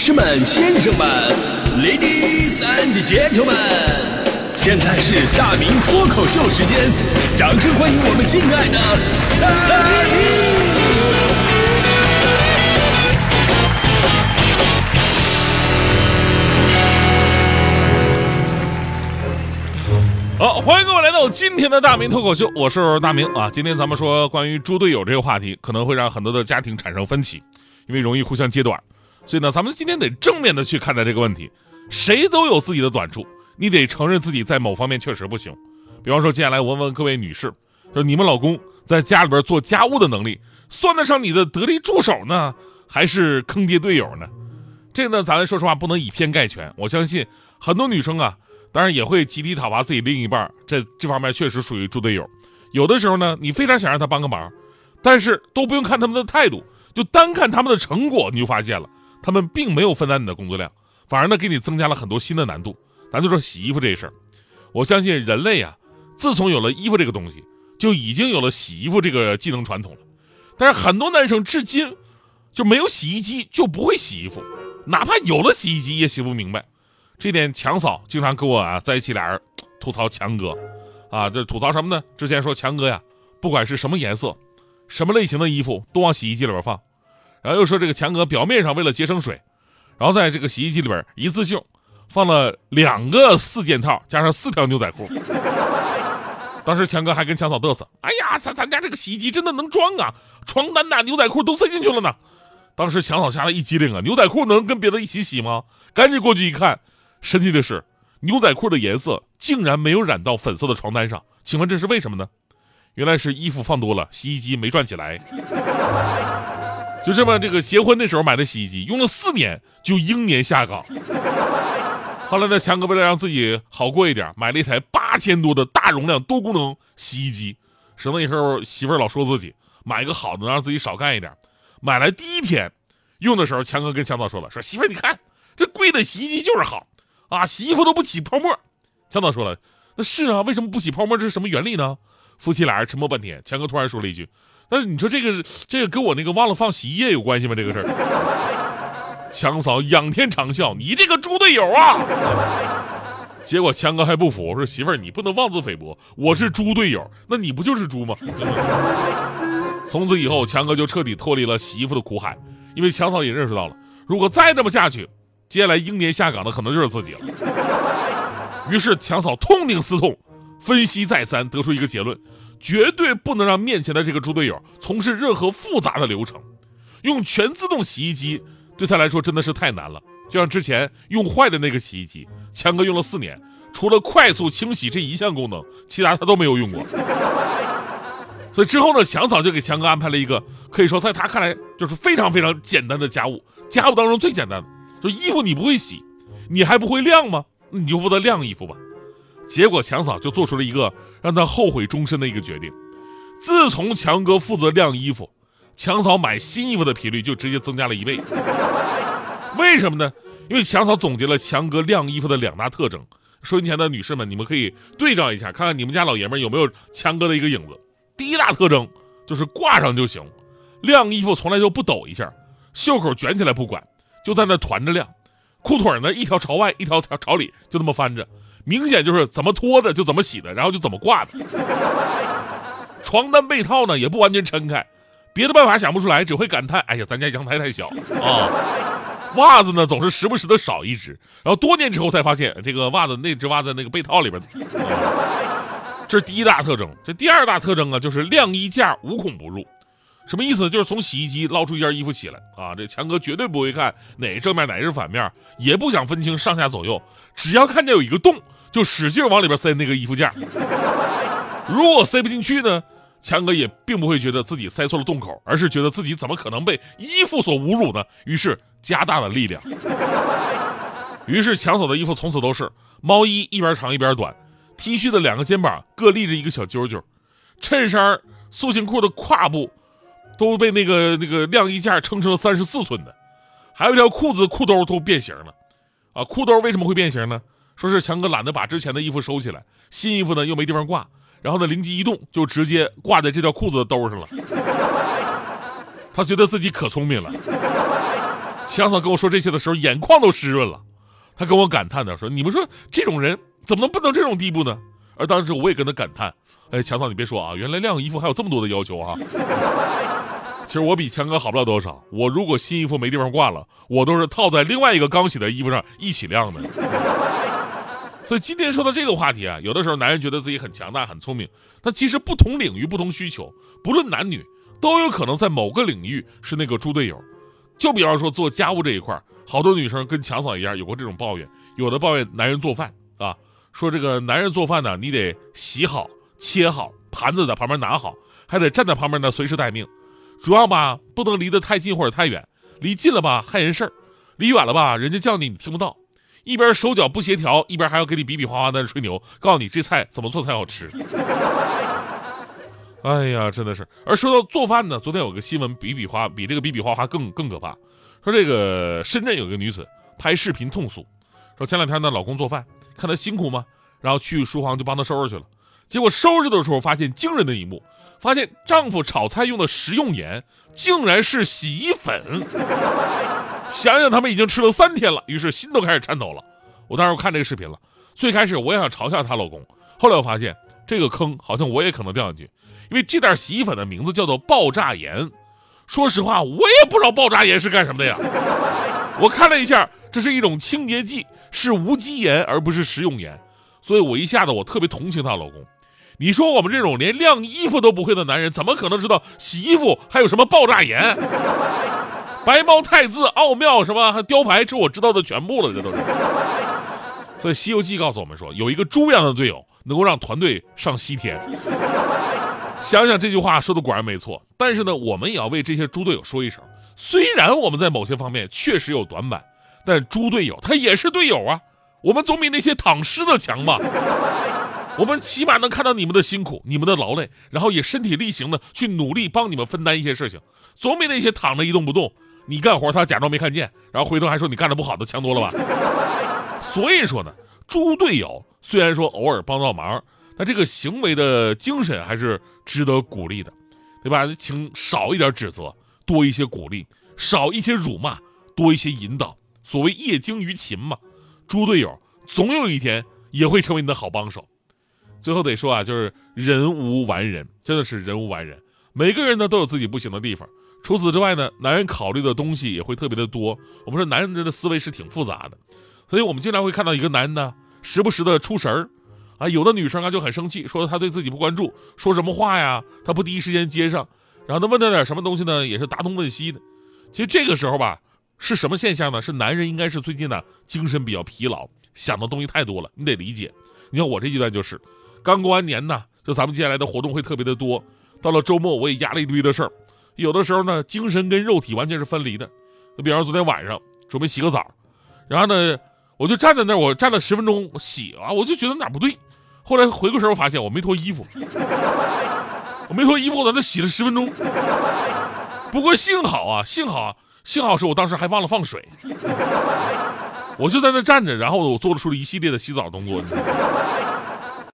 士们、先生们，Ladies and Gentlemen，现在是大明脱口秀时间，掌声欢迎我们敬爱的大明！好，欢迎各位来到今天的大明脱口秀，我是大明啊。今天咱们说关于猪队友这个话题，可能会让很多的家庭产生分歧，因为容易互相揭短。所以呢，咱们今天得正面的去看待这个问题。谁都有自己的短处，你得承认自己在某方面确实不行。比方说，接下来我问问各位女士，就你们老公在家里边做家务的能力，算得上你的得力助手呢，还是坑爹队友呢？这个呢，咱说实话不能以偏概全。我相信很多女生啊。当然也会集体讨伐自己另一半，这这方面确实属于猪队友。有的时候呢，你非常想让他帮个忙，但是都不用看他们的态度，就单看他们的成果，你就发现了他们并没有分担你的工作量，反而呢给你增加了很多新的难度。咱就说洗衣服这事儿，我相信人类啊，自从有了衣服这个东西，就已经有了洗衣服这个技能传统了。但是很多男生至今就没有洗衣机就不会洗衣服，哪怕有了洗衣机也洗不明白。这点强嫂经常跟我啊在一起，俩人吐槽强哥，啊，这吐槽什么呢？之前说强哥呀，不管是什么颜色、什么类型的衣服都往洗衣机里边放，然后又说这个强哥表面上为了节省水，然后在这个洗衣机里边一次性放了两个四件套加上四条牛仔裤。当时强哥还跟强嫂嘚瑟：“哎呀，咱咱家这个洗衣机真的能装啊，床单呐、牛仔裤都塞进去了呢。”当时强嫂吓得一激灵啊，牛仔裤能跟别的一起洗吗？赶紧过去一看。神奇的是，牛仔裤的颜色竟然没有染到粉色的床单上，请问这是为什么呢？原来是衣服放多了，洗衣机没转起来。就这么，这个结婚的时候买的洗衣机，用了四年就英年下岗。后来呢，强哥为了让自己好过一点，买了一台八千多的大容量多功能洗衣机，省得以后媳妇儿老说自己买一个好的能，让自己少干一点。买来第一天用的时候，强哥跟强嫂说了：“说媳妇儿，你看这贵的洗衣机就是好。”啊，洗衣服都不起泡沫，强嫂说了，那是啊，为什么不起泡沫？这是什么原理呢？夫妻俩人沉默半天，强哥突然说了一句：“那你说这个这个跟我那个忘了放洗衣液有关系吗？这个事儿？”强嫂仰天长啸：“你这个猪队友啊！”结果强哥还不服，我说：“媳妇儿，你不能妄自菲薄，我是猪队友，那你不就是猪吗？”从此以后，强哥就彻底脱离了洗衣服的苦海，因为强嫂也认识到了，如果再这么下去。接下来英年下岗的可能就是自己了。于是强嫂痛定思痛，分析再三，得出一个结论：绝对不能让面前的这个猪队友从事任何复杂的流程。用全自动洗衣机对他来说真的是太难了。就像之前用坏的那个洗衣机，强哥用了四年，除了快速清洗这一项功能，其他他都没有用过。所以之后呢，强嫂就给强哥安排了一个可以说在他看来就是非常非常简单的家务，家务当中最简单的。就衣服你不会洗，你还不会晾吗？你就负责晾衣服吧。结果强嫂就做出了一个让他后悔终身的一个决定。自从强哥负责晾衣服，强嫂买新衣服的频率就直接增加了一倍。为什么呢？因为强嫂总结了强哥晾衣服的两大特征。收音前的女士们，你们可以对照一下，看看你们家老爷们有没有强哥的一个影子。第一大特征就是挂上就行，晾衣服从来就不抖一下，袖口卷起来不管。就在那团着晾，裤腿呢一条朝外，一条朝朝里，就那么翻着，明显就是怎么脱的就怎么洗的，然后就怎么挂的。床单被套呢也不完全撑开，别的办法想不出来，只会感叹：哎呀，咱家阳台太小啊。袜子呢总是时不时的少一只，然后多年之后才发现，这个袜子那只袜子那个被套里边。这是第一大特征，这第二大特征啊，就是晾衣架无孔不入。什么意思？就是从洗衣机捞出一件衣服起来啊！这强哥绝对不会看哪是正面哪是反面，也不想分清上下左右，只要看见有一个洞，就使劲往里边塞那个衣服架。如果塞不进去呢，强哥也并不会觉得自己塞错了洞口，而是觉得自己怎么可能被衣服所侮辱呢？于是加大了力量。于是强嫂的衣服从此都是毛衣一边长一边短，T 恤的两个肩膀各立着一个小揪揪，衬衫塑形裤的胯部。都被那个那个晾衣架撑成了三十四寸的，还有一条裤子裤兜都变形了，啊，裤兜为什么会变形呢？说是强哥懒得把之前的衣服收起来，新衣服呢又没地方挂，然后呢灵机一动就直接挂在这条裤子的兜上了。他觉得自己可聪明了。强嫂跟我说这些的时候，眼眶都湿润了。他跟我感叹的说：“你们说这种人怎么能笨到这种地步呢？”而当时我也跟他感叹：“哎，强嫂，你别说啊，原来晾衣服还有这么多的要求啊！其实我比强哥好不了多少。我如果新衣服没地方挂了，我都是套在另外一个刚洗的衣服上一起晾的。所以今天说到这个话题啊，有的时候男人觉得自己很强大、很聪明，但其实不同领域、不同需求，不论男女，都有可能在某个领域是那个猪队友。就比方说做家务这一块，好多女生跟强嫂一样有过这种抱怨，有的抱怨男人做饭啊，说这个男人做饭呢，你得洗好、切好，盘子在旁边拿好，还得站在旁边呢随时待命。主要吧，不能离得太近或者太远，离近了吧害人事儿，离远了吧人家叫你你听不到，一边手脚不协调，一边还要给你比比划划在那吹牛，告诉你这菜怎么做才好吃。哎呀，真的是。而说到做饭呢，昨天有个新闻比比划比这个比比划划更更可怕，说这个深圳有一个女子拍视频痛诉，说前两天呢老公做饭，看她辛苦吗？然后去书房就帮她收拾去了，结果收拾的时候发现惊人的一幕。发现丈夫炒菜用的食用盐竟然是洗衣粉，想想他们已经吃了三天了，于是心都开始颤抖了。我当时看这个视频了，最开始我也想嘲笑她老公，后来我发现这个坑好像我也可能掉进去，因为这袋洗衣粉的名字叫做爆炸盐。说实话，我也不知道爆炸盐是干什么的呀。我看了一下，这是一种清洁剂，是无机盐而不是食用盐，所以我一下子我特别同情她老公。你说我们这种连晾衣服都不会的男人，怎么可能知道洗衣服还有什么爆炸盐？白猫太子奥妙什么雕牌，这我知道的全部了，这都是。所以《西游记》告诉我们说，有一个猪一样的队友能够让团队上西天。想想这句话说的果然没错，但是呢，我们也要为这些猪队友说一声：虽然我们在某些方面确实有短板，但猪队友他也是队友啊，我们总比那些躺尸的强吧。我们起码能看到你们的辛苦，你们的劳累，然后也身体力行的去努力帮你们分担一些事情，总比那些躺着一动不动，你干活他假装没看见，然后回头还说你干的不好的强多了吧？所以说呢，猪队友虽然说偶尔帮到忙，但这个行为的精神还是值得鼓励的，对吧？请少一点指责，多一些鼓励；少一些辱骂，多一些引导。所谓业精于勤嘛，猪队友总有一天也会成为你的好帮手。最后得说啊，就是人无完人，真的是人无完人。每个人呢都有自己不行的地方。除此之外呢，男人考虑的东西也会特别的多。我们说男人的思维是挺复杂的，所以我们经常会看到一个男人呢，时不时的出神儿，啊，有的女生啊就很生气，说他对自己不关注，说什么话呀，他不第一时间接上，然后他问他点什么东西呢，也是答东问西的。其实这个时候吧，是什么现象呢？是男人应该是最近呢精神比较疲劳，想的东西太多了，你得理解。你看我这阶段就是。刚过完年呢，就咱们接下来的活动会特别的多。到了周末，我也压了一堆的事儿，有的时候呢，精神跟肉体完全是分离的。就比方昨天晚上准备洗个澡，然后呢，我就站在那儿，我站了十分钟洗啊，我就觉得哪不对。后来回过神，我发现我没脱衣服，我没脱衣服，我在那洗了十分钟。不过幸好啊，幸好啊幸好是我当时还忘了放水，我就在那站着，然后我做出了一系列的洗澡动作。